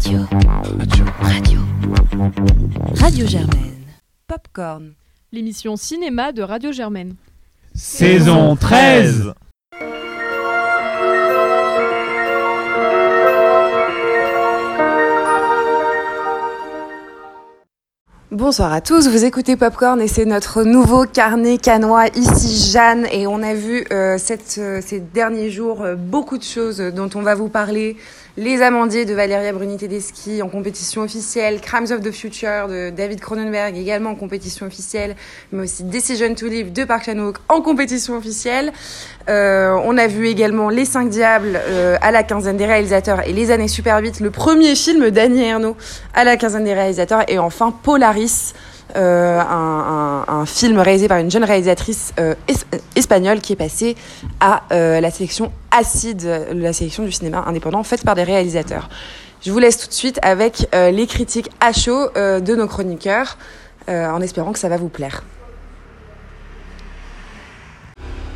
Radio. Radio. Radio. Radio Germaine. Popcorn. L'émission cinéma de Radio Germaine. Saison 13 Bonsoir à tous, vous écoutez Popcorn et c'est notre nouveau carnet canois, ici Jeanne et on a vu euh, cette, euh, ces derniers jours euh, beaucoup de choses dont on va vous parler. Les Amandiers de Valeria Bruni Tedeschi en compétition officielle, Crimes of the Future de David Cronenberg également en compétition officielle, mais aussi Decision to Live de Park Chan-wook en compétition officielle. Euh, on a vu également Les Cinq Diables euh, à la quinzaine des réalisateurs et Les Années Super 8, le premier film d'Annie Ernaux à la quinzaine des réalisateurs et enfin Polaris. Euh, un, film réalisé par une jeune réalisatrice euh, es espagnole qui est passée à euh, la sélection acide, la sélection du cinéma indépendant faite par des réalisateurs. Je vous laisse tout de suite avec euh, les critiques à chaud euh, de nos chroniqueurs, en espérant que ça va vous plaire.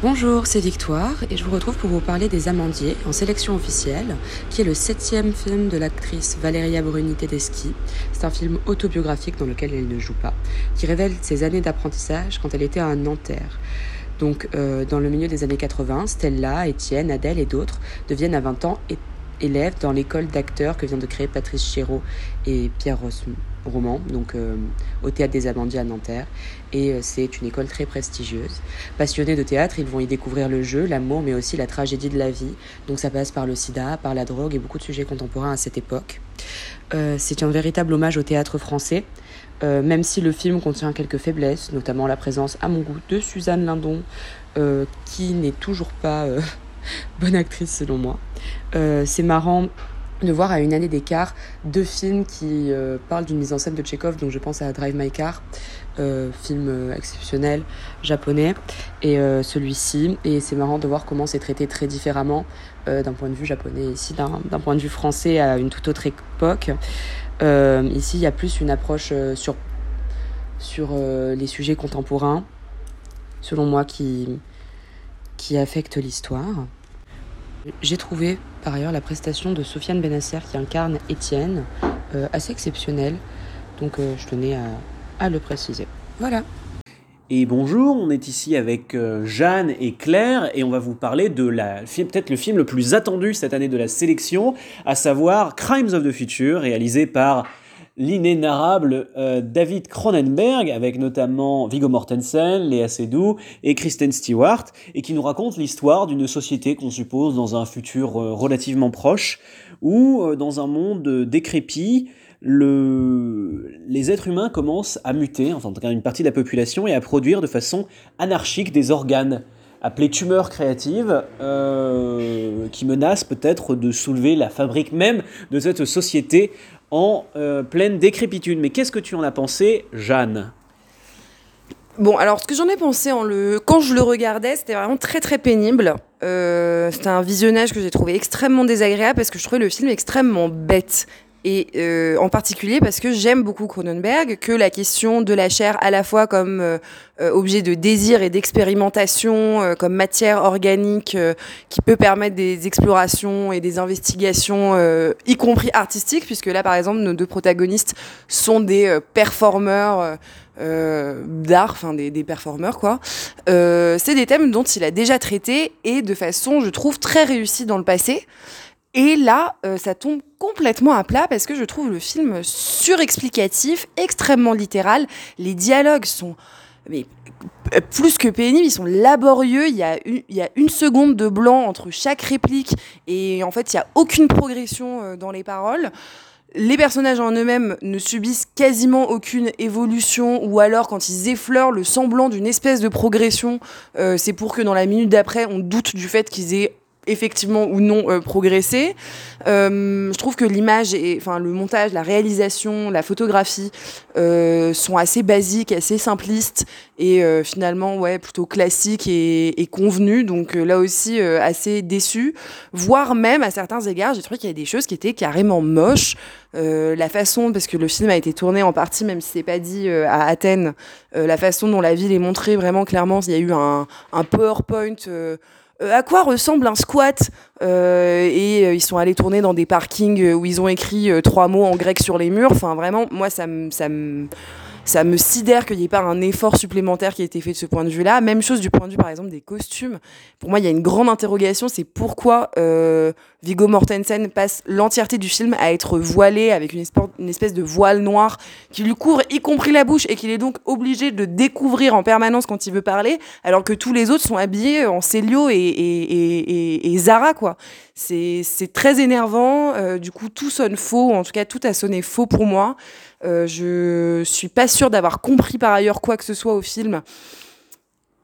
Bonjour, c'est Victoire et je vous retrouve pour vous parler des Amandiers en sélection officielle, qui est le septième film de l'actrice Valeria Bruni Tedeschi. C'est un film autobiographique dans lequel elle ne joue pas, qui révèle ses années d'apprentissage quand elle était à Nanterre. Donc, euh, dans le milieu des années 80, Stella, Étienne, Adèle et d'autres deviennent à 20 ans élèves dans l'école d'acteurs que vient de créer Patrice Chéreau et Pierre roman, donc euh, au Théâtre des Amandiers à Nanterre. Et euh, c'est une école très prestigieuse. Passionnés de théâtre, ils vont y découvrir le jeu, l'amour, mais aussi la tragédie de la vie. Donc ça passe par le sida, par la drogue et beaucoup de sujets contemporains à cette époque. Euh, c'est un véritable hommage au théâtre français. Même si le film contient quelques faiblesses, notamment la présence à mon goût de Suzanne Lindon, qui n'est toujours pas bonne actrice selon moi. C'est marrant de voir à une année d'écart deux films qui euh, parlent d'une mise en scène de Tchekhov, donc je pense à Drive My Car, euh, film euh, exceptionnel japonais, et celui-ci. Et c'est marrant de voir comment c'est traité très différemment d'un point de vue japonais, ici d'un point de vue français à une toute autre époque. ici, il y a plus une approche sur, les sujets contemporains, selon moi, qui, qui l'histoire. J'ai trouvé par ailleurs la prestation de Sofiane Benasser qui incarne Étienne euh, assez exceptionnelle, donc euh, je tenais à, le préciser. Voilà. Et bonjour, on est ici avec euh, Jeanne et Claire et on va vous parler de la peut-être le film le plus attendu cette année de la sélection, à savoir Crimes of the Future, réalisé par l'inénarrable euh, David Cronenberg, avec notamment Viggo Mortensen, Léa Seydoux et Kristen Stewart, et qui nous raconte l'histoire d'une société qu'on suppose dans un futur euh, relativement proche, où euh, dans un monde décrépit, le... les êtres humains commencent à muter, enfin en tout cas une partie de la population, et à produire de façon anarchique des organes appelés tumeurs créatives, euh, qui menacent peut-être de soulever la fabrique même de cette société en euh, pleine décrépitude. Mais qu'est-ce que tu en as pensé, Jeanne? Bon, alors ce que j'en ai pensé quand je le regardais, c'était vraiment très très pénible. Euh, c'était un visionnage que j'ai trouvé extrêmement désagréable parce que je trouvais le film extrêmement bête et euh, en particulier parce que j'aime beaucoup Cronenberg, que la question de la chair à la fois comme euh, euh objet de désir et d'expérimentation, euh, comme matière organique euh, qui peut permettre des explorations et des investigations, y compris artistiques, puisque là par exemple nos deux protagonistes sont des performeurs. Euh, d'art, enfin des, des performeurs quoi. Euh, c'est des thèmes dont il a déjà traité et de façon, je trouve, très réussie dans le passé. Et là, euh, ça tombe complètement à plat parce que je trouve le film surexplicatif, extrêmement littéral. Les dialogues sont mais, plus que pénibles, ils sont laborieux. Il y, a une, seconde de blanc entre chaque réplique et en fait, il n'y a aucune progression euh, dans les paroles. Les personnages en eux-mêmes ne subissent quasiment aucune évolution, ou alors quand ils effleurent le semblant d'une espèce de progression, euh, c'est pour que dans la minute d'après, on doute du fait qu'ils aient effectivement ou non euh, progressé. Euh, je trouve que l'image, et, enfin le montage, la réalisation, la photographie euh, sont assez basiques, assez simplistes et finalement ouais plutôt classiques et, et convenus. Donc là aussi assez déçu, voire même à certains égards, j'ai trouvé qu'il y a des choses qui étaient carrément moches. la façon, parce que le film a été tourné en partie, même si c'est pas dit à Athènes, la façon dont la ville est montrée vraiment clairement, il y a eu un PowerPoint à quoi ressemble un squat et ils sont allés tourner dans des parkings où ils ont écrit trois mots en grec sur les murs. Enfin, vraiment, moi, ça me, ça me, ça me sidère qu'il n'y ait pas un effort supplémentaire qui ait été fait de ce point de vue-là. Même chose du point de vue, par exemple, des costumes. Pour moi, il y a une grande interrogation, c'est pourquoi euh, Viggo Mortensen passe l'entièreté du film à être voilé avec une, espèce de voile noir qui lui couvre y compris la bouche et qu'il est donc obligé de découvrir en permanence quand il veut parler, alors que tous les autres sont habillés en Célio et Zara, quoi. C'est très énervant, euh, du coup tout sonne faux, en tout cas tout a sonné faux pour moi. Euh, je suis pas sûre d'avoir compris par ailleurs quoi que ce soit au film.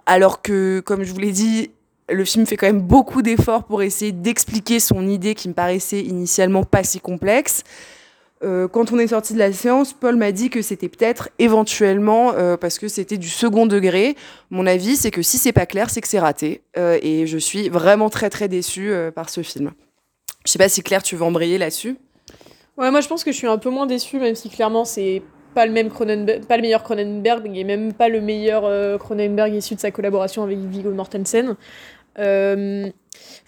Alors que, comme je vous l'ai dit, le film fait quand même beaucoup d'efforts pour essayer d'expliquer son idée qui me paraissait initialement pas si complexe. Euh, quand on est sorti de la séance, Paul m'a dit que c'était peut-être éventuellement euh, parce que c'était du second degré. Mon avis, c'est que si c'est pas clair, c'est que c'est raté. et je suis vraiment très très déçue par ce film. Je sais pas si Claire, tu veux embrayer là-dessus. Ouais, moi je pense que je suis un peu moins déçue, même si clairement c'est pas le même Cronenberg, pas le meilleur Cronenberg et même pas le meilleur euh, Cronenberg issu de sa collaboration avec Viggo Mortensen. Euh,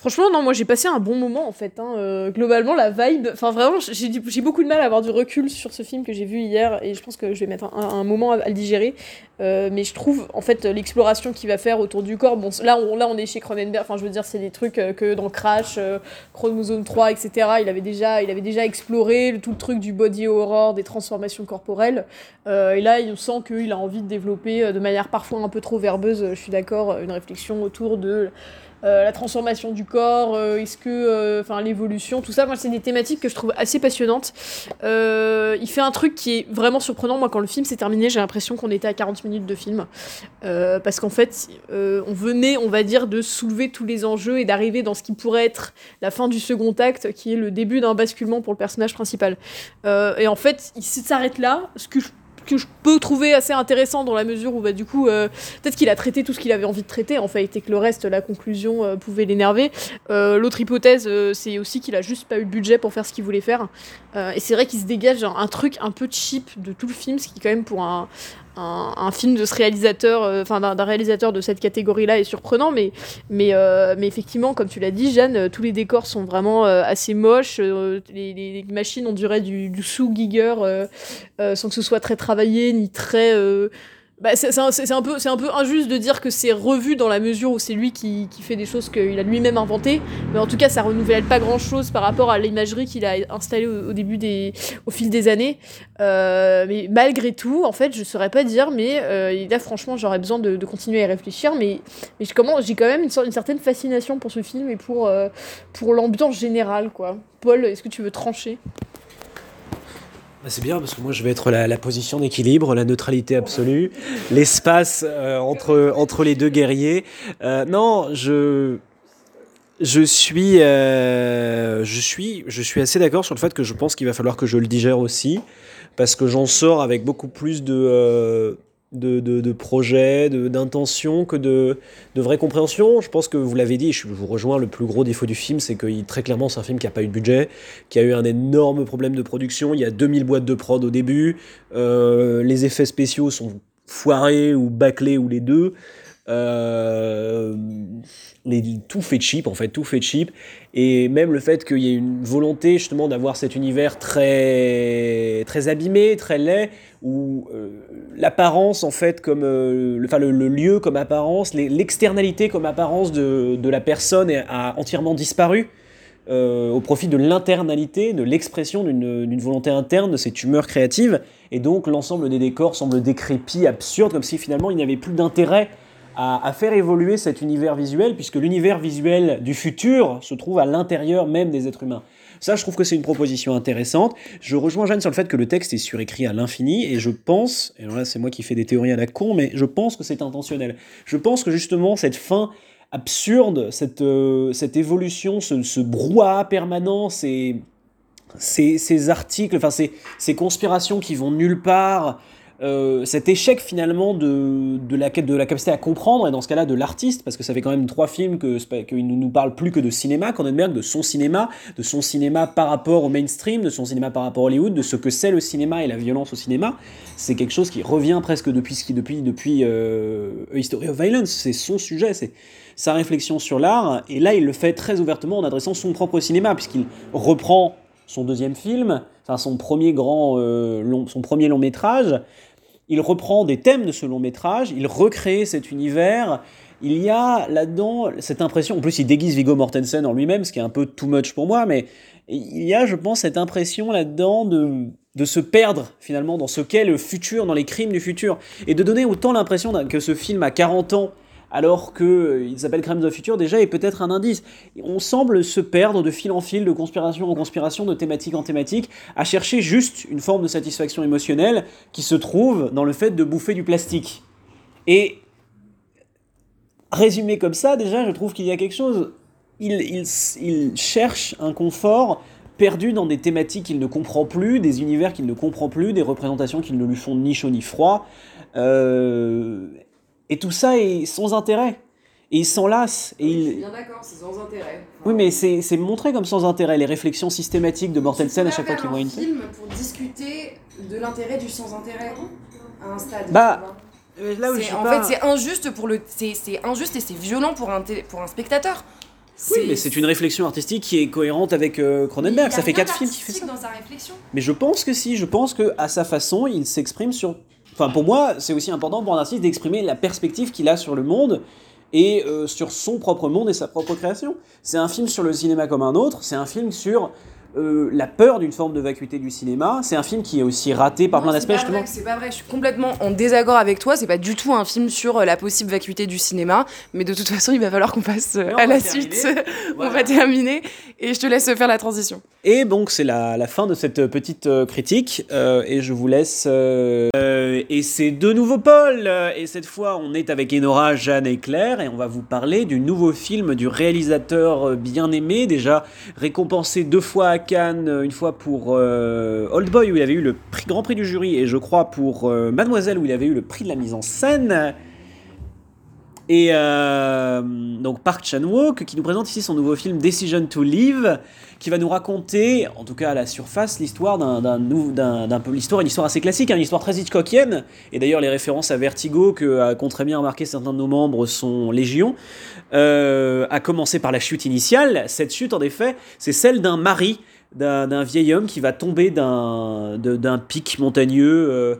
Franchement, non, moi j'ai passé un bon moment en fait. Hein. Euh, globalement, la vibe. Enfin, vraiment, j'ai beaucoup de mal à avoir du recul sur ce film que j'ai vu hier et je pense que je vais mettre un, moment à, le digérer. Euh, mais je trouve en fait l'exploration qu'il va faire autour du corps. Bon, là on, là, on est chez Cronenberg. Enfin, je veux dire, c'est des trucs euh, que dans Crash, Chromosome 3, etc., il avait déjà, il avait déjà exploré tout le truc du body horror, des transformations corporelles. et là, on sent qu'il a envie de développer de manière parfois un peu trop verbeuse, je suis d'accord, une réflexion autour de euh, la transformation du corps, euh, euh, enfin l'évolution, tout ça, moi c'est des thématiques que je trouve assez passionnantes. il fait un truc qui est vraiment surprenant. Moi, quand le film s'est terminé, j'ai l'impression qu'on était à 40 minutes de film, parce qu'en fait, on venait, on va dire, de soulever tous les enjeux et d'arriver dans ce qui pourrait être la fin du second acte, qui est le début d'un basculement pour le personnage principal. et en fait, il s'arrête là, ce que je que je peux trouver assez intéressant dans la mesure où bah, du coup euh, peut-être qu'il a traité tout ce qu'il avait envie de traiter en fait et que le reste la conclusion euh, pouvait l'énerver. Euh, l'autre hypothèse c'est aussi qu'il a juste pas eu le budget pour faire ce qu'il voulait faire. Et c'est vrai qu'il se dégage un truc un peu cheap de tout le film ce qui quand même pour un, un, film de ce réalisateur, euh, enfin d'un réalisateur de cette catégorie-là est surprenant, mais, euh, effectivement, comme tu l'as dit, Jeanne, euh, tous les décors sont vraiment assez moches. Les, machines, on dirait du, du sous-Giger, sans que ce soit très travaillé ni très bah, c'est un, peu, injuste de dire que c'est revu dans la mesure où c'est lui qui, fait des choses qu'il a lui-même inventées, mais en tout cas ça renouvelle pas grand-chose par rapport à l'imagerie qu'il a installée au, fil des années. Euh, mais malgré tout, en fait, je saurais pas dire, mais euh, là franchement j'aurais besoin de, continuer à réfléchir, mais, j'ai quand même une, certaine fascination pour ce film et pour, euh, pour l'ambiance générale. quoi. Paul, est-ce que tu veux trancher? C'est bien parce que moi je vais être la, position d'équilibre, la neutralité absolue, l'espace euh, entre, entre les deux guerriers. Euh, non, je, je, suis, euh, je, suis, je suis assez d'accord sur le fait que je pense qu'il va falloir que je le digère aussi parce que j'en sors avec beaucoup plus de de, de, projets, d'intentions, que de, de vraie compréhension. Je pense que vous l'avez dit, je vous rejoins, le plus gros défaut du film, c'est que très clairement, c'est un film qui n'a pas eu de budget, qui a eu un énorme problème de production. Il y a 2000 boîtes de prod au début. Euh, les effets spéciaux sont foirés ou bâclés ou les deux. Euh, tout fait cheap, en fait, tout fait cheap. Et même le fait qu'il y ait une volonté justement d'avoir cet univers très, très abîmé, très laid, où euh, l'apparence, en fait, comme euh, le, enfin, le, lieu comme apparence, l'externalité comme apparence de, de, la personne a entièrement disparu. Au profit de l'internalité, de l'expression d'une volonté interne, de ces tumeurs créatives, et donc l'ensemble des décors semble décrépit, absurde, comme si finalement il n'y avait plus d'intérêt à, faire évoluer cet univers visuel, puisque l'univers visuel du futur se trouve à l'intérieur même des êtres humains. Ça, je trouve que c'est une proposition intéressante. Je rejoins Jeanne sur le fait que le texte est surécrit à l'infini, et je pense, et là c'est moi qui fais des théories à la con, mais je pense que c'est intentionnel. Je pense que justement cette fin absurde, cette, euh, évolution, ce, ce brouhaha permanent, ces, articles, enfin ces conspirations qui vont nulle part, euh, cet échec finalement de, de, la, de la capacité à comprendre, et dans ce cas-là de l'artiste, parce que ça fait quand même trois films qu'il ne nous parle plus que de cinéma, Cronenberg, de son cinéma, de son cinéma par rapport au mainstream, de son cinéma par rapport à Hollywood, de ce que c'est le cinéma et la violence au cinéma. C'est quelque chose qui revient presque depuis, depuis, depuis euh, History of Violence, c'est son sujet, c'est sa réflexion sur l'art, et là il le fait très ouvertement en adressant son propre cinéma, puisqu'il reprend son deuxième film, enfin son premier grand, euh, long, son premier long métrage, il reprend des thèmes de ce long métrage, il recrée cet univers. Il y a là-dedans cette impression, en plus il déguise Viggo Mortensen en lui-même, ce qui est un peu too much pour moi, mais il y a, je pense, cette impression là-dedans de, de se perdre finalement dans ce qu'est le futur, dans les crimes du futur, et de donner autant l'impression que ce film a 40 ans alors qu'il euh, s'appelle Crimes of Future déjà est peut-être un indice. On semble se perdre de fil en fil, de conspiration en conspiration, de thématique en thématique, à chercher juste une forme de satisfaction émotionnelle qui se trouve dans le fait de bouffer du plastique. Et résumé comme ça, déjà, je trouve qu'il y a quelque chose. Il, il cherche un confort perdu dans des thématiques qu'il ne comprend plus, des univers qu'il ne comprend plus, des représentations qui ne lui font ni chaud ni froid. Euh, et tout ça est sans intérêt. Et il s'en lasse. Et il... bien d'accord, c'est sans intérêt. oui, mais c'est montré comme sans intérêt, les réflexions systématiques de Mortensen à chaque fois qu'il voit une film pour discuter de l'intérêt du sans intérêt à un stade. Bah, là où en fait, c'est injuste pour le, c'est injuste et c'est violent pour un pour un spectateur. Oui, mais c'est une réflexion artistique qui est cohérente avec euh, Cronenberg. Ça fait quatre films qui fait ça. Dans sa réflexion. Mais je pense que si, je pense que à sa façon, il s'exprime sur Enfin, pour moi, c'est aussi important pour un artiste d'exprimer la perspective qu'il a sur le monde et euh, sur son propre monde et sa propre création. C'est un film sur le cinéma comme un autre, c'est un film sur euh, la peur d'une forme de vacuité du cinéma. C'est un film qui est aussi raté par plein d'aspects. C'est pas vrai, je suis complètement en désaccord avec toi. C'est pas du tout un film sur euh, la possible vacuité du cinéma. Mais de toute façon, il va falloir qu'on passe euh, à la suite. on va terminer et je te laisse faire la transition. Et donc, c'est la, la, fin de cette petite critique. et je vous laisse. et c'est de nouveau Paul. Et cette fois, on est avec Enora, Jeanne et Claire. Et on va vous parler du nouveau film du réalisateur bien aimé, déjà récompensé deux fois à Euh, une fois pour euh, Old Boy où il avait eu le grand prix du jury, et je crois pour euh, Mademoiselle où il avait eu le prix de la mise en scène. Et donc Park Chan-wook qui nous présente ici son nouveau film Decision to Live, qui va nous raconter, en tout cas à la surface, l'histoire d'un peu l'histoire, une histoire assez classique, hein, une histoire très Hitchcockienne. Et d'ailleurs les références à Vertigo que qu'ont très bien remarqué certains de nos membres sont légion. à commencer par la chute initiale. Cette chute, en effet, c'est celle d'un mari d'un vieil homme qui va tomber d'un pic montagneux euh,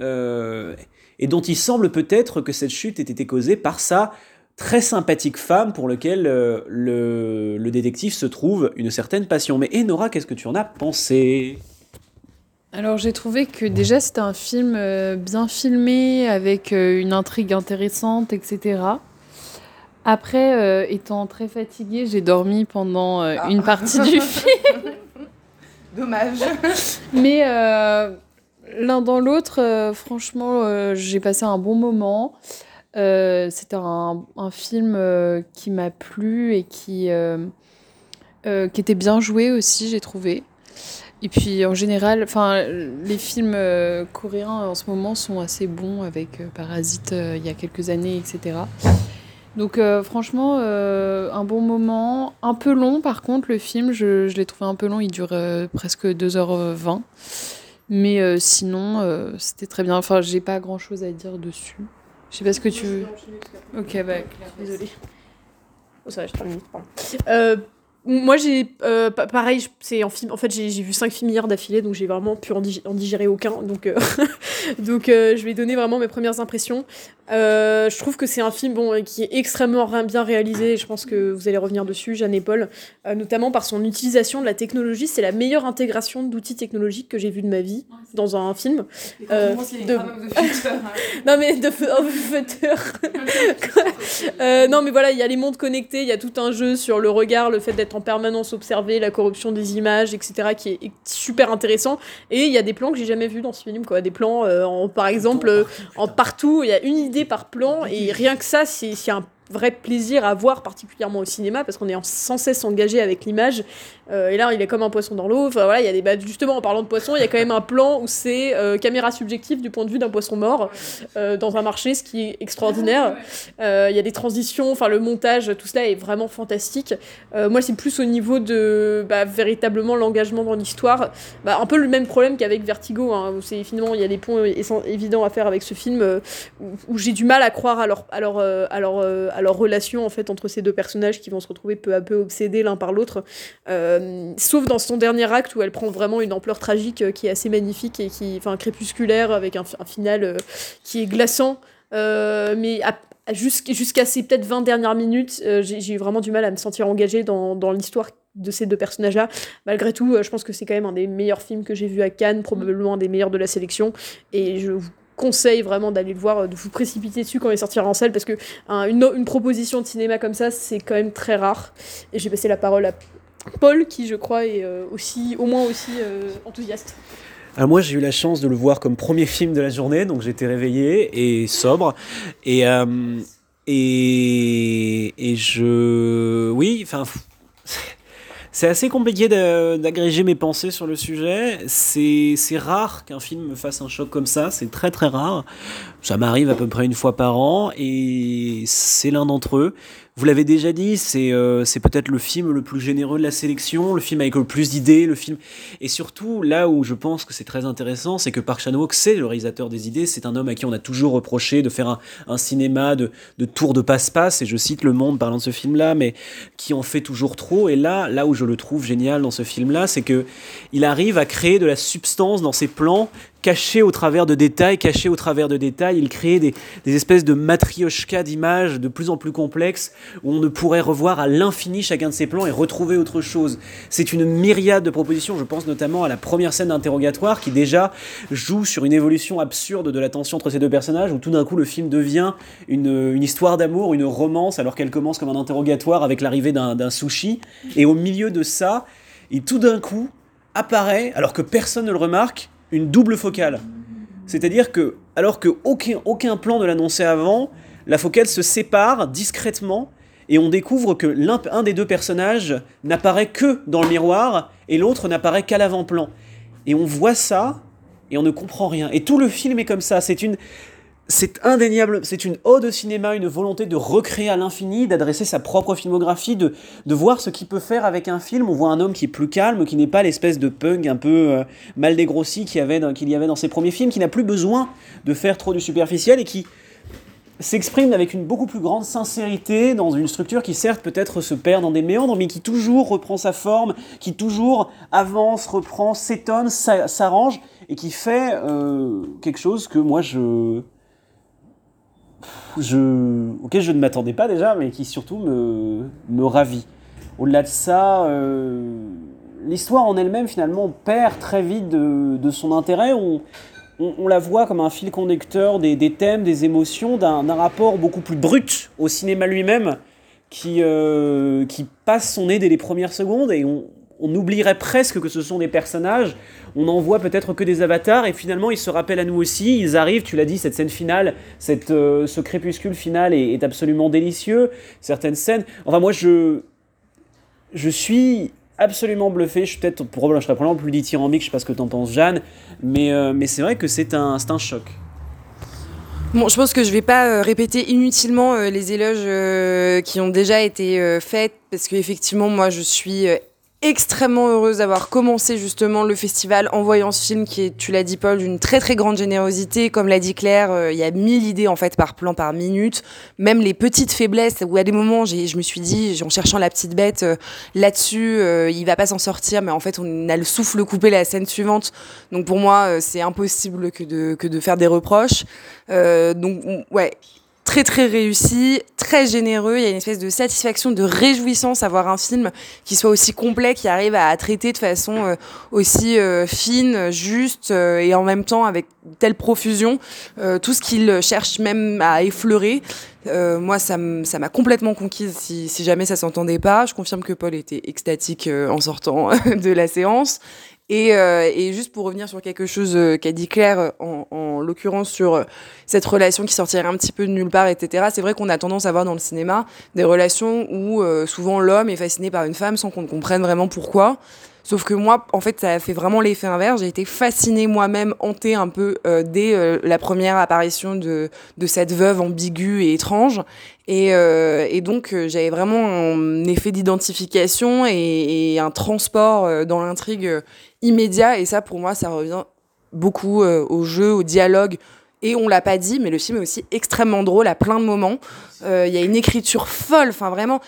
euh, et dont il semble peut-être que cette chute ait été causée par sa très sympathique femme pour laquelle euh, le, le, détective se trouve une certaine passion. Mais Enora, qu'est-ce que tu en as pensé? Alors j'ai trouvé que déjà c'était un film bien filmé, avec une intrigue intéressante, etc. Après, étant très fatiguée, j'ai dormi pendant ah. une partie du film. Dommage. Mais euh, l'un dans l'autre, euh, franchement, euh, j'ai passé un bon moment. C'était un, un, film qui m'a plu et qui, qui était bien joué aussi, j'ai trouvé. Et puis en général, les films coréens en ce moment sont assez bons avec Parasite il y a quelques années, etc. Donc euh, franchement, euh, un bon moment. Un peu long par contre, le film, je, je l'ai trouvé un peu long, il dure euh, presque 2h20. Mais sinon, c'était très bien. Enfin, j'ai pas grand chose à dire dessus. Je sais pas ce que tu veux. Ok, bah, désolée. Oh, ça va, je termine. Moi, j'ai euh, pareil, c'est en fait, j'ai vu cinq films hier d'affilée, donc j'ai vraiment pu en, digérer aucun. Donc, euh, donc euh, je vais donner vraiment mes premières impressions. je trouve que c'est un film bon qui est extrêmement bien réalisé. je pense que vous allez revenir dessus, Jeanne et Paul, notamment par son utilisation de la technologie. C'est la meilleure intégration d'outils technologiques que j'ai vu de ma vie dans un film. de... non mais de non mais voilà, il y a les mondes connectés, il y a tout un jeu sur le regard, le fait d'être en permanence observer la corruption des images, etc., qui est super intéressant. Et il y a des plans que j'ai jamais vus dans ce film, quoi. Des plans, euh, en, par exemple, euh, en partout, il y a une idée par plan, et rien que ça, c'est un vrai plaisir à voir, particulièrement au cinéma, parce qu'on est sans cesse engagé avec l'image. Et là, il est comme un poisson dans l'eau. Enfin voilà, il y a des bah, justement en parlant de poisson, il y a quand même un plan où c'est caméra subjective du point de vue d'un poisson mort dans un marché, ce qui est extraordinaire. Il y a des transitions, enfin le montage, tout cela est vraiment fantastique. moi, c'est plus au niveau de bah, véritablement l'engagement dans l'histoire. Bah, un peu le même problème qu'avec Vertigo. Hein, où c'est finalement il y a des points évidents à faire avec ce film où, j'ai du mal à croire à leur, à leur, à leur, à leur relation en fait entre ces deux personnages qui vont se retrouver peu à peu obsédés l'un par l'autre. Euh, sauf dans son dernier acte où elle prend vraiment une ampleur tragique euh, qui est assez magnifique et qui, enfin, crépusculaire avec un, final euh, qui est glaçant. mais jusqu'à ces peut-être 20 dernières minutes, j'ai eu vraiment du mal à me sentir engagée dans, l'histoire de ces deux personnages-là. Malgré tout, je pense que c'est quand même un des meilleurs films que j'ai vu à Cannes, probablement un des meilleurs de la sélection. Et je vous conseille vraiment d'aller le voir, euh, de vous précipiter dessus quand il sortira en salle, parce que une, proposition de cinéma comme ça, c'est quand même très rare. Et j'ai passé la parole à Paul, qui je crois est euh, aussi, au moins aussi euh, enthousiaste. Alors moi, j'ai eu la chance de le voir comme premier film de la journée, donc j'étais réveillé et sobre. Et, et, et je. Oui, enfin. C'est assez compliqué d'agréger mes pensées sur le sujet. C'est rare qu'un film me fasse un choc comme ça. C'est très très rare. Ça m'arrive à peu près une fois par an et c'est l'un d'entre eux. Vous l'avez déjà dit, c'est euh, peut-être le film le plus généreux de la sélection, le film avec le plus d'idées, le film. Et surtout, là où je pense que c'est très intéressant, c'est que Park Chan-wook, c'est le réalisateur des idées. C'est un homme à qui on a toujours reproché de faire un, un cinéma de, de tour de passe-passe. Et je cite Le Monde parlant de ce film-là, mais qui en fait toujours trop. Et là, là où je le trouve génial dans ce film-là, c'est que il arrive à créer de la substance dans ses plans caché au travers de détails, caché au travers de détails. Il crée des, espèces de matrioshka d'images de plus en plus complexes où on ne pourrait revoir à l'infini chacun de ces plans et retrouver autre chose. C'est une myriade de propositions. Je pense notamment à la première scène d'interrogatoire qui déjà joue sur une évolution absurde de la tension entre ces deux personnages où tout d'un coup le film devient une, une histoire d'amour, une romance alors qu'elle commence comme un interrogatoire avec l'arrivée d'un sushi. Et au milieu de ça, et tout d'un coup apparaît, alors que personne ne le remarque, une double focale. C'est-à-dire que, alors que aucun, plan ne l'annonçait avant, la focale se sépare discrètement et on découvre que l'un un des deux personnages n'apparaît que dans le miroir et l'autre n'apparaît qu'à l'avant-plan. Et on voit ça et on ne comprend rien. Et tout le film est comme ça. C'est une, c'est indéniable, c'est une ode au cinéma, une volonté de recréer à l'infini, d'adresser sa propre filmographie, de, de voir ce qu'il peut faire avec un film. On voit un homme qui est plus calme, qui n'est pas l'espèce de punk un peu euh, mal dégrossi qu'il y, avait dans, y avait dans ses premiers films, qui n'a plus besoin de faire trop du superficiel et qui s'exprime avec une beaucoup plus grande sincérité dans une structure qui certes peut-être se perd dans des méandres, mais qui toujours reprend sa forme, qui toujours avance, reprend, s'étonne, s'arrange, et qui fait euh, quelque chose que moi je auquel je ne m'attendais pas déjà, mais qui surtout me, me ravit. Au-delà de ça, euh, l'histoire en elle-même finalement perd très vite de, de son intérêt. On, on, la voit comme un fil conducteur des, des thèmes, des émotions, d'un rapport beaucoup plus brut au cinéma lui-même qui, euh, qui passe son nez dès les premières secondes et on, on oublierait presque que ce sont des personnages, on n'en voit peut-être que des avatars, et finalement ils se rappellent à nous aussi, ils arrivent, tu l'as dit, cette scène finale, cette, euh, ce crépuscule final est, absolument délicieux, certaines scènes, enfin moi je, je suis absolument bluffé, je suis peut-être, je serais probablement plus dithyrambique, je sais pas ce que t'en penses Jeanne, mais, euh, mais c'est vrai que c'est un, un choc. Bon, je pense que je vais pas euh, répéter inutilement les éloges qui ont déjà été faits parce qu'effectivement, moi, je suis extrêmement heureuse d'avoir commencé justement le festival en voyant ce film qui est, tu l'as dit Paul, d'une très très grande générosité. Comme l'a dit Claire, euh, il y a mille idées en fait par plan, par minute. Même les petites faiblesses où à des moments je me suis dit, en cherchant la petite bête euh, là-dessus, euh, il va pas s'en sortir, mais en fait on a le souffle coupé la scène suivante. Donc pour moi c'est impossible que de, que de faire des reproches. donc ouais, très très réussi, très généreux. Il y a une espèce de satisfaction, de réjouissance à voir un film qui soit aussi complet, qui arrive à traiter de façon euh, aussi euh, fine, juste euh, et en même temps avec telle profusion tout ce qu'il cherche même à effleurer. moi, ça m'a complètement conquise si, si jamais ça s'entendait pas. Je confirme que Paul était extatique en sortant de la séance. Et, euh, et juste pour revenir sur quelque chose euh, qu'a dit Claire, euh, en, en l'occurrence sur cette relation qui sortirait un petit peu de nulle part, etc. C'est vrai qu'on a tendance à voir dans le cinéma des relations où souvent l'homme est fasciné par une femme sans qu'on comprenne vraiment pourquoi. Sauf que moi, en fait, ça a fait vraiment l'effet inverse. J'ai été fascinée moi-même, hantée un peu euh, dès euh, la première apparition de, de cette veuve ambiguë et étrange. Et, euh, donc, j'avais vraiment un effet d'identification et, et un transport dans l'intrigue immédiat. Et ça, pour moi, ça revient beaucoup au jeu, au dialogue. Et on l'a pas dit, mais le film est aussi extrêmement drôle à plein de moments. Il y a une écriture folle, enfin vraiment.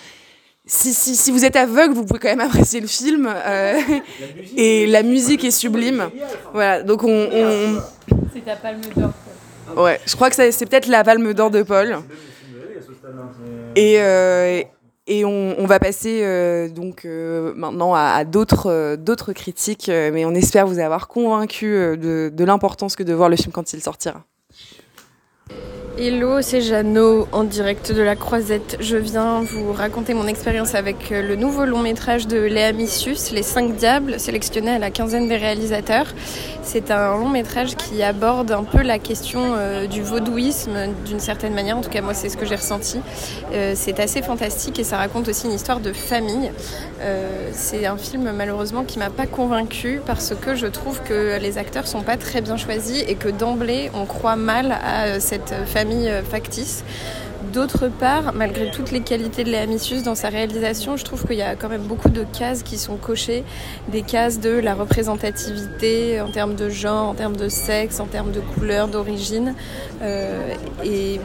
Si, si, si vous êtes aveugle, vous pouvez quand même apprécier le film. euh, et la musique est sublime. Voilà, donc on. on- C'est ta palme d'or. Ouais, je crois que ça- c'est peut-être la palme d'or de Paul. Et, euh, et on, on va passer euh, donc euh, maintenant à, à d'autres euh, d'autres critiques, mais on espère vous avoir convaincu de, de l'importance que de voir le film quand il sortira. Hello, c'est Jeannot en direct de la Croisette. Je viens vous raconter mon expérience avec euh, le nouveau long métrage de Léa Missius, Les Cinq Diables, sélectionné à la quinzaine des réalisateurs. C'est un long métrage qui aborde un peu la question euh, du vaudouisme d'une certaine manière, en tout cas moi c'est ce que j'ai ressenti. Euh, c'est assez fantastique et ça raconte aussi une histoire de famille. C'est un film malheureusement qui m'a pas convaincue parce que je trouve que les acteurs sont pas très bien choisis et que d'emblée on croit mal à cette famille euh, factice. D'autre part, malgré toutes les qualités de Léa Missius dans sa réalisation, je trouve qu'il y a quand même beaucoup de cases qui sont cochées, des cases de la représentativité en termes de genre, en termes de sexe, en termes de couleur, d'origine, euh, et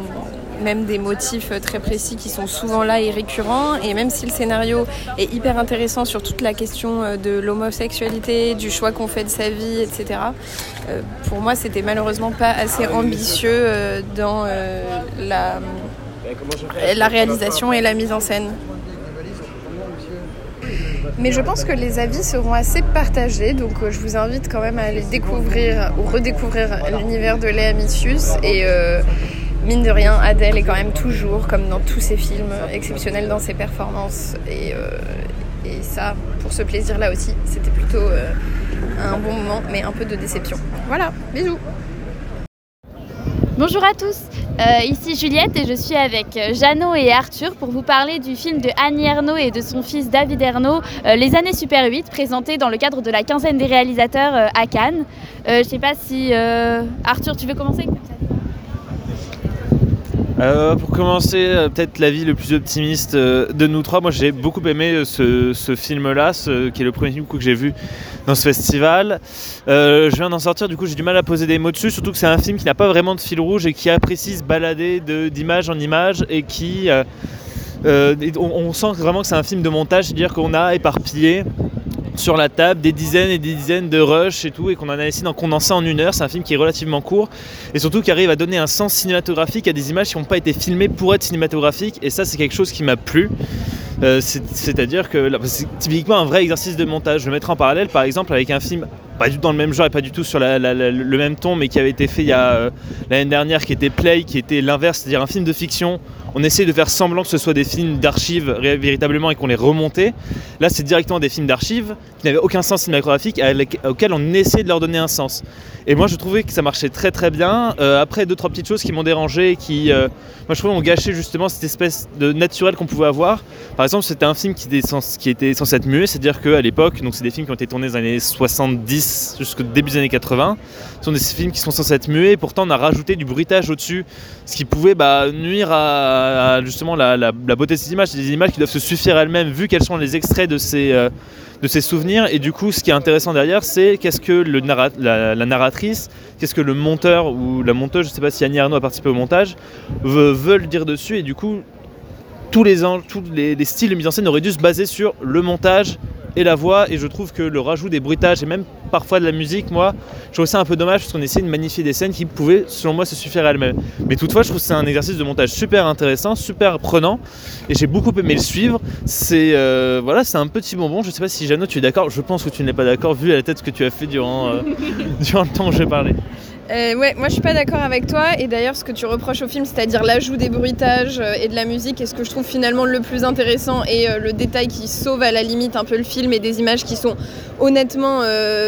même des motifs très précis qui sont souvent là et récurrents. Et même si le scénario est hyper intéressant sur toute la question euh, de l'homosexualité, du choix qu'on fait de sa vie, etc., euh, pour moi, c'était malheureusement pas assez ambitieux euh, dans euh, la, la réalisation et la mise en scène. Mais je pense que les avis seront assez partagés, donc euh, je vous invite quand même à aller découvrir ou redécouvrir l'univers de Léa Missius. Et euh, mine de rien, Adèle est quand même toujours, comme dans tous ses films, exceptionnelle dans ses performances. Et, euh, ça, pour ce plaisir-là aussi, c'était plutôt euh, un bon moment, mais un peu de déception. Voilà, bisous Bonjour à tous, Euh, ici Juliette et je suis avec Jeannot et Arthur pour vous parler du film de Annie Ernaux et de son fils David Ernaux, Les années Super 8, présenté dans le cadre de la quinzaine des réalisateurs à Cannes. Je sais pas si Arthur, tu veux commencer Euh, pour commencer, euh, peut-être l'avis le plus optimiste euh, de nous trois. Moi, j'ai beaucoup aimé ce, film-là, qui est le premier film que j'ai vu dans ce festival. Je viens d'en sortir, du coup, j'ai du mal à poser des mots dessus, surtout que c'est un film qui n'a pas vraiment de fil rouge et qui apprécie se balader de- d'image en image et qui. on sent vraiment que c'est un film de montage, c'est-à-dire qu'on a éparpillé sur la table des dizaines et des dizaines de rushs et tout, et qu'on en a essayé d'en condenser en une heure. C'est un film qui est relativement court et surtout qui arrive à donner un sens cinématographique à des images qui n'ont pas été filmées pour être cinématographiques. Et ça, c'est quelque chose qui m'a plu. Euh, c'est- C'est-à-dire que c'est typiquement un vrai exercice de montage. Je mettrai en parallèle, par exemple, avec un film pas du tout dans le même genre et pas du tout sur le même ton, mais qui avait été fait il euh, l'année dernière, qui était Play, qui était l'inverse, c'est-à-dire un film de fiction. On essaie de faire semblant que ce soit des films d'archives véritablement et qu'on les remontait. Là, c'est directement des films d'archives qui n'avaient aucun sens cinématographique, auxquels on essaie de leur donner un sens. Et moi, je trouvais que ça marchait très très bien. Euh, après, deux trois petites choses qui m'ont dérangé, qui, euh, moi, je trouvais, ont gâché justement cette espèce de naturel qu'on pouvait avoir. Par exemple, c'était un film qui était, censé, qui était censé être muet, c'est-à-dire qu'à l'époque, donc c'est des films qui ont été tournés dans les années 70 jusqu'au début des années 80. Ce sont des films qui sont censés être muets, et pourtant on a rajouté du bruitage au-dessus, ce qui pouvait bah, nuire à, à, justement la, beauté de ces images. C'est des images qui doivent se suffire elles-mêmes, vu qu'elles sont les extraits de ces, euh, souvenirs. Et du coup, ce qui est intéressant derrière, c'est qu'est-ce que la, narratrice, qu'est-ce que le monteur ou la monteuse, je ne sais pas si Annie Arnaud a participé au montage, ve- veulent dire dessus. Et du coup, tous les styles de mise en scène auraient dû se baser sur le montage et la voix. Et je trouve que le rajout des bruitages et même parfois de la musique, moi, je trouve ça un peu dommage parce qu'on essaie de magnifier des scènes qui pouvaient, selon moi, se suffire à elles-mêmes. Mais toutefois, je trouve que c'est un exercice de montage super intéressant, super prenant. Et j'ai beaucoup aimé le suivre. C'est euh, voilà, c'est un petit bonbon. Je sais pas si Jeannot, tu es d'accord. Je pense que tu n'es pas d'accord vu la tête que tu as fait durant, euh, durant le temps que j'ai parlé. Euh, ouais, moi je suis pas d'accord avec toi. Et d'ailleurs, ce que tu reproches au film, c'est-à-dire l'ajout des bruitages euh, et de la musique, et ce que je trouve finalement le plus intéressant et euh, le détail qui sauve à la limite un peu le film et des images qui sont honnêtement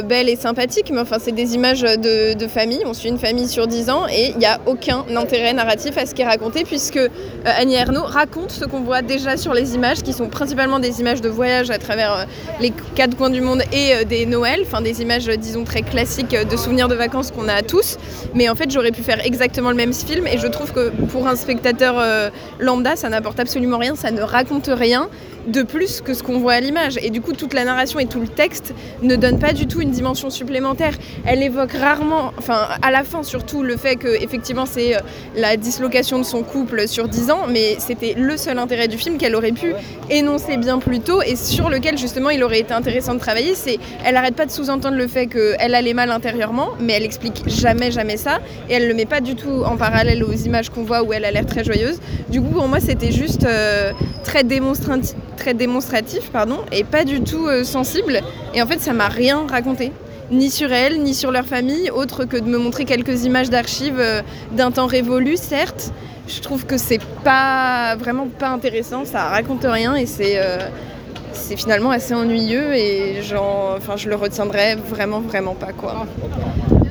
belles et sympathiques. Mais enfin, c'est des images de, famille. On suit une famille sur 10 ans et il n'y a aucun intérêt narratif à ce qui est raconté, puisque Annie Ernaux raconte ce qu'on voit déjà sur les images, qui sont principalement des images de voyage à travers les quatre coins du monde et des Noëls, enfin des images, disons, très classiques de souvenirs de vacances qu'on a tous. Mais en fait, j'aurais pu faire exactement le même film et je trouve que pour un spectateur euh, lambda, ça n'apporte absolument rien, ça ne raconte rien de plus que ce qu'on voit à l'image. Et du coup, toute la narration et tout le texte ne donnent pas du tout une dimension supplémentaire. Elle évoque rarement, enfin à la fin surtout, le fait que effectivement c'est euh, la dislocation de son couple sur 10 ans, mais c'était le seul intérêt du film qu'elle aurait pu énoncer bien plus tôt et sur lequel justement il aurait été intéressant de travailler. C'est, elle arrête pas de sous-entendre le fait qu'elle allait mal intérieurement, mais elle explique jamais jamais ça et elle le met pas du tout en parallèle aux images qu'on voit où elle a l'air très joyeuse. Du coup, pour moi, c'était juste euh, très démonstratif, très démonstratif, pardon, et pas du tout euh, sensible. Et en fait, ça m'a rien raconté ni sur elle, ni sur leur famille, autre que de me montrer quelques images d'archives euh, d'un temps révolu, certes. Je trouve que c'est pas vraiment pas intéressant, ça raconte rien et c'est euh, finalement assez ennuyeux et enfin, je le retiendrai vraiment vraiment pas quoi.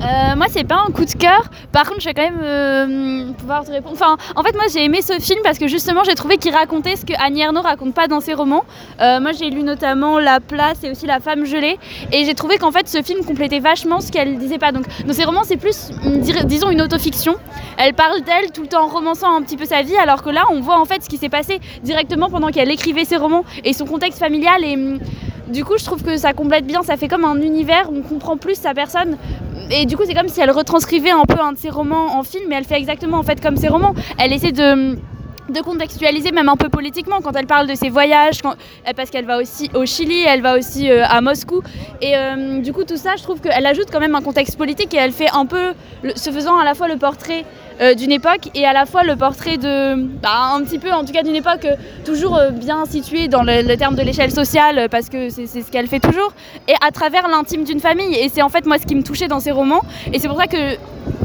Euh, moi, c'est pas un coup de cœur. Par contre, je vais quand même euh, pouvoir te répondre. En fait, moi, j'ai aimé ce film parce que justement, j'ai trouvé qu'il racontait ce que Annie Ernaux raconte pas dans ses romans. Euh, moi, j'ai lu notamment La Place et aussi La Femme gelée, et j'ai trouvé qu'en fait, ce film complétait vachement ce qu'elle disait pas. Donc, dans ses romans, c'est plus, disons, une autofiction. Elle parle d'elle tout le temps en romançant un petit peu sa vie, alors que là, on voit en fait ce qui s'est passé directement pendant qu'elle écrivait ses romans et son contexte familial. Et mm, du coup, je trouve que ça complète bien. Ça fait comme un univers on comprend plus sa personne et du coup, c'est comme si elle retranscrivait un peu un de ses romans en film, mais elle fait exactement en fait comme ses romans. Elle essaie de de contextualiser même un peu politiquement quand elle parle de ses voyages euh, parce qu'elle va aussi au Chili elle va aussi euh, à Moscou et euh, du coup tout ça je trouve qu'elle ajoute quand même un contexte politique et elle fait un peu se faisant à la fois le portrait euh, d'une époque et à la fois le portrait de bah, un petit peu en tout cas d'une époque euh, toujours euh, bien située dans le, terme de l'échelle sociale parce que c'est ce qu'elle fait toujours et à travers l'intime d'une famille. Et c'est en fait moi ce qui me touchait dans ses romans. Et c'est pour ça que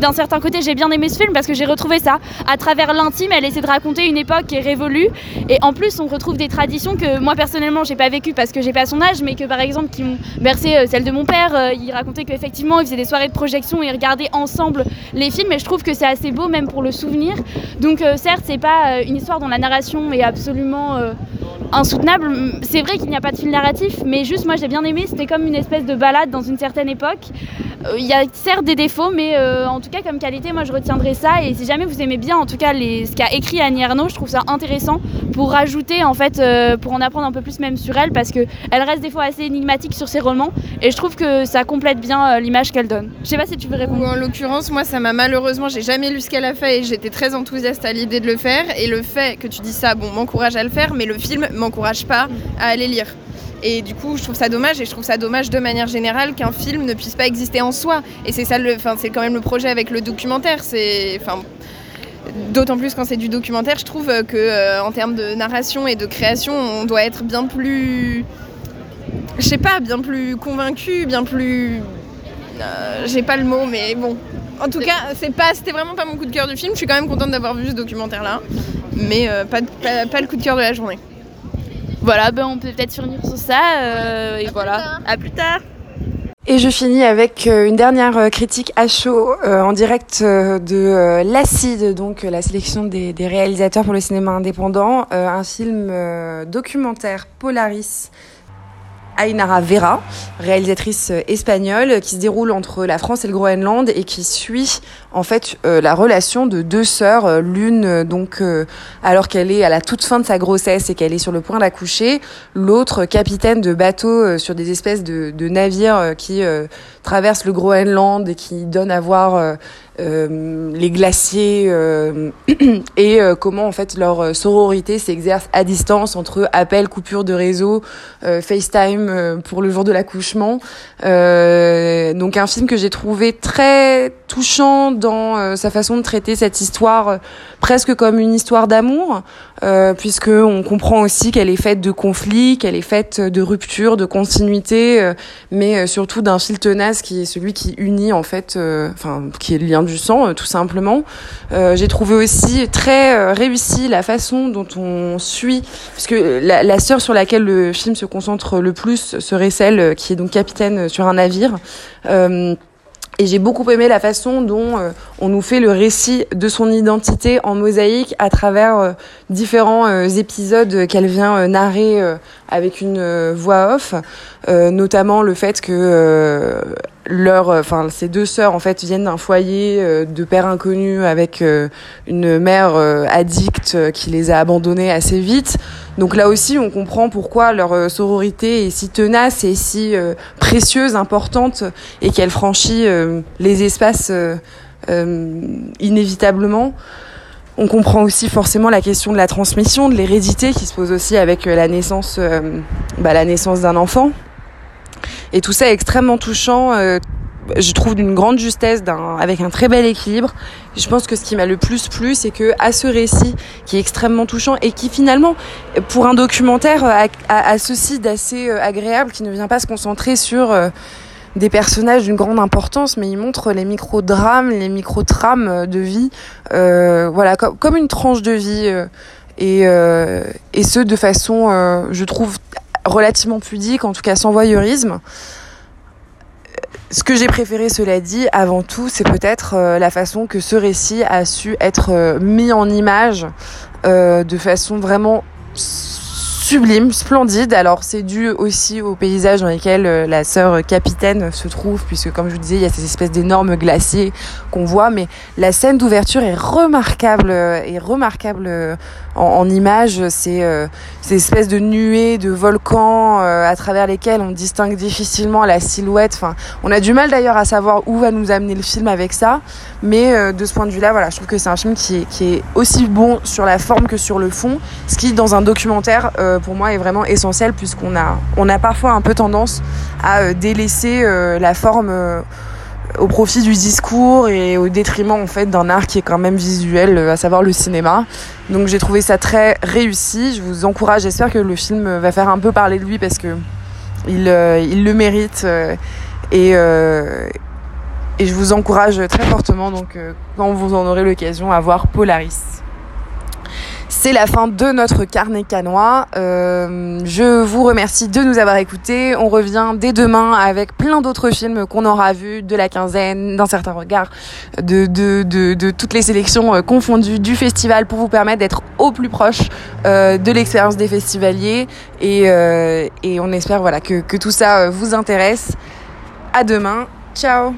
d'un certain côté j'ai bien aimé ce film parce que j'ai retrouvé ça. À travers l'intime elle essaie de raconter une époque qui est révolue. Et en plus on retrouve des traditions que moi personnellement j'ai pas vécu parce que j'ai pas son âge mais que par exemple qui m'ont bercé celle de mon père il racontait qu'effectivement il faisait des soirées de projection et regardaient ensemble les films. Et je trouve que c'est assez beau même pour le souvenir donc euh, certes c'est pas euh, une histoire dont la narration est absolument euh, insoutenable. C'est vrai qu'il n'y a pas de fil narratif, mais juste moi j'ai bien aimé, c'était comme une espèce de balade dans une certaine époque. Euh, Il y a certes des défauts, mais en tout cas comme qualité, moi je retiendrai ça. Et si jamais vous aimez bien, en tout cas ce qu'a écrit Annie Ernaux, je trouve ça intéressant pour rajouter en fait, pour en apprendre un peu plus même sur elle, parce que elle reste des fois assez énigmatique sur ses romans, et je trouve que ça complète bien l'image qu'elle donne. Je sais pas si tu veux répondre. En l'occurrence, moi, ça m'a malheureusement, j'ai jamais lu ce qu'elle a fait et j'étais très enthousiaste à l'idée de le faire. Et le fait que tu dis ça, bon, m'encourage à le faire, mais le film m'encourage pas à aller lire. Et du coup, je trouve ça dommage, et je trouve ça dommage de manière générale qu'un film ne puisse pas exister en soi. Et c'est ça, enfin, c'est quand même le projet avec le documentaire. C'est, enfin, d'autant plus quand c'est du documentaire, je trouve que euh, en termes de narration et de création, on doit être bien plus, je sais pas, bien plus convaincu, bien plus euh, j'ai pas le mot, mais bon. En tout cas, c'est pas, c'était vraiment pas mon coup de cœur du film. Je suis quand même contente d'avoir vu ce documentaire-là, mais euh, pas, de- pas, pas le coup de cœur de la journée. Voilà, ben on peut peut-être finir sur ça, euh, et voilà. À plus tard. Et je finis avec euh, une dernière critique à chaud euh, en direct de euh, l'Acide, donc la sélection des, des réalisateurs pour le cinéma indépendant, euh, un film euh, documentaire Polaris. Ainara Vera, réalisatrice euh, espagnole, qui se déroule entre la France et le Groenland et qui suit en fait euh, la relation de deux sœurs, euh, l'une euh, donc euh, alors qu'elle est à la toute fin de sa grossesse et qu'elle est sur le point d'accoucher, l'autre capitaine de bateau euh, sur des espèces de, navires euh, qui euh, traversent le Groenland et qui donnent à voir euh, euh, les glaciers euh, et euh, comment en fait leur euh, sororité s'exerce à distance entre appels, coupures de réseau, euh, FaceTime euh, pour le jour de l'accouchement. Euh, donc un film que j'ai trouvé très touchant dans sa façon de traiter cette histoire presque comme une histoire d'amour, puisque on comprend aussi qu'elle est faite de conflits, qu'elle est faite de ruptures, de continuité, mais surtout d'un fil tenace qui est celui qui unit en fait, enfin qui est le lien du sang tout simplement. J'ai trouvé aussi très réussi la façon dont on suit, puisque la, la sœur sur laquelle le film se concentre le plus serait celle qui est donc capitaine sur un navire. Euh, et j'ai beaucoup aimé la façon dont euh, on nous fait le récit de son identité en mosaïque à travers euh, différents épisodes qu'elle vient narrer avec une voix off, notamment le fait que leur, enfin ces deux sœurs en fait viennent d'un foyer de père inconnu avec une mère addicte qui les a abandonnées assez vite. Donc là aussi, on comprend pourquoi leur euh, sororité est si tenace et si euh, précieuse, importante, et qu'elle franchit euh, les espaces inévitablement. On comprend aussi forcément la question de la transmission, de l'hérédité qui se pose aussi avec la naissance, bah, la naissance d'un enfant. Et tout ça est extrêmement touchant, je trouve d'une grande justesse, avec un très bel équilibre. Je pense que ce qui m'a le plus plu, c'est que à ce récit qui est extrêmement touchant et qui finalement, pour un documentaire, a, ceci d'assez euh, agréable, qui ne vient pas se concentrer sur euh, des personnages d'une grande importance, mais il montre les micro-drames, les micro-trames euh, de vie, voilà, comme, une tranche de vie, et, et ce de façon, je trouve, relativement pudique, en tout cas sans voyeurisme. Ce que j'ai préféré, cela dit, avant tout, c'est peut-être euh, la façon que ce récit a su être euh, mis en image euh, de façon vraiment sublime, splendide. Alors c'est dû aussi aux paysages dans lesquels euh, la sœur capitaine se trouve, puisque comme je vous disais, il y a ces espèces d'énormes glaciers qu'on voit, mais la scène d'ouverture est remarquable, euh, est remarquable euh, en, images. C'est ces espèces de nuées, de volcans à travers lesquels on distingue difficilement la silhouette. Enfin, on a du mal d'ailleurs à savoir où va nous amener le film avec ça, mais de ce point de vue-là, voilà, je trouve que c'est un film qui est, qui est aussi bon sur la forme que sur le fond, ce qui dans un documentaire euh, pour moi est vraiment essentiel puisqu'on a, on a parfois un peu tendance à euh, délaisser euh, la forme au profit du discours et au détriment en fait d'un art qui est quand même visuel, à savoir le cinéma. Donc j'ai trouvé ça très réussi. Je vous encourage, j'espère que le film va faire un peu parler de lui parce que il, il le mérite et, et je vous encourage très fortement donc quand vous en aurez l'occasion à voir Polaris. C'est la fin de notre carnet canois. Euh, je vous remercie de nous avoir écoutés. On revient dès demain avec plein d'autres films qu'on aura vus, de la quinzaine, d'un certain regard, de, toutes les sélections euh, confondues du festival pour vous permettre d'être au plus proche euh, de l'expérience des festivaliers. Et, on espère voilà, que, tout ça vous intéresse. À demain. Ciao